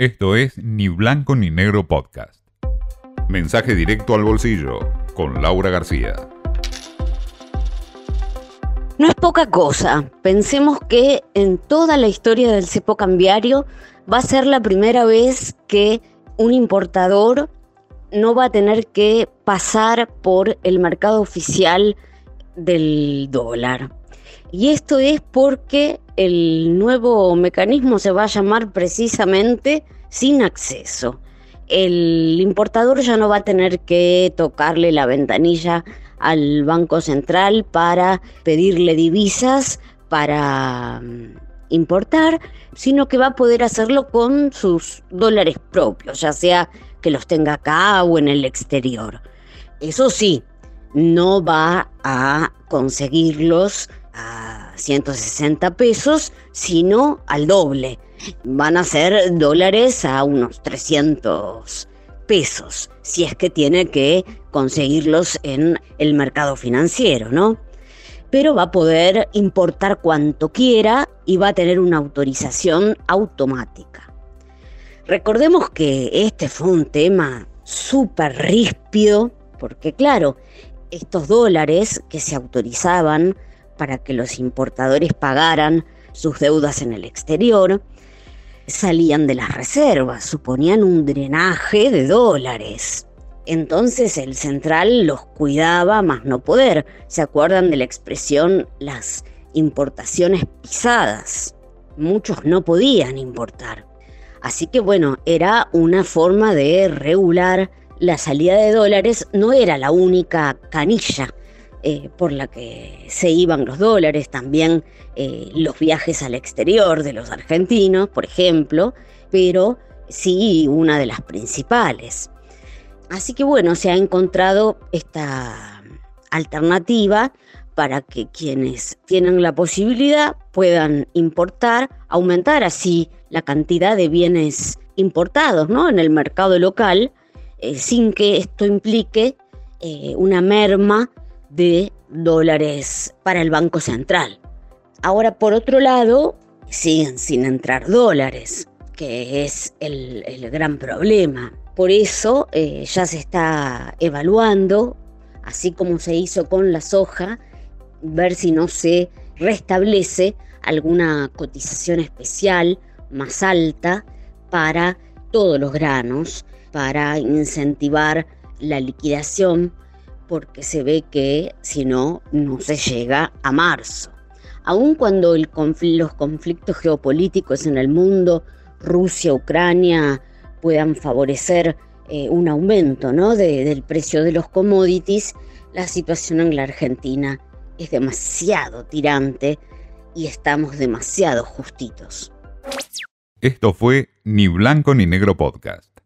Esto es Ni Blanco ni Negro Podcast. Mensaje directo al bolsillo con Laura García. No es poca cosa. Pensemos que en toda la historia del cepo cambiario va a ser la primera vez que un importador no va a tener que pasar por el mercado oficial del dólar. Y esto es porque el nuevo mecanismo se va a llamar precisamente sin acceso. El importador ya no va a tener que tocarle la ventanilla al Banco Central para pedirle divisas para mm, importar, sino que va a poder hacerlo con sus dólares propios, ya sea que los tenga acá o en el exterior. Eso sí, no va a conseguirlos a 160 pesos, sino al doble. Van a ser dólares a unos 300 pesos, si es que tiene que conseguirlos en el mercado financiero, ¿no? Pero va a poder importar cuanto quiera y va a tener una autorización automática. Recordemos que este fue un tema súper ríspido, porque claro, estos dólares que se autorizaban para que los importadores pagaran sus deudas en el exterior, salían de las reservas, suponían un drenaje de dólares. Entonces el central los cuidaba más no poder. ¿Se acuerdan de la expresión las importaciones pisadas? Muchos no podían importar. Así que bueno, era una forma de regular la salida de dólares, no era la única canilla eh, por la que se iban los dólares, también eh, los viajes al exterior de los argentinos, por ejemplo, pero sí una de las principales. Así que bueno, se ha encontrado esta alternativa para que quienes tienen la posibilidad puedan importar, aumentar así la cantidad de bienes importados ¿no? en el mercado local, eh, sin que esto implique una merma de dólares para el Banco Central. Ahora, por otro lado, siguen sin entrar dólares, que es el, gran problema. Por eso eh, ya se está evaluando, así como se hizo con la soja, ver si no se restablece alguna cotización especial más alta para todos los granos, para incentivar la liquidación porque se ve que si no, no se llega a marzo. Aun cuando los conflictos geopolíticos en el mundo, Rusia, Ucrania, puedan favorecer eh, un aumento ¿no? del precio de los commodities, la situación en la Argentina es demasiado tirante y estamos demasiado justitos. Esto fue Ni Blanco ni Negro Podcast.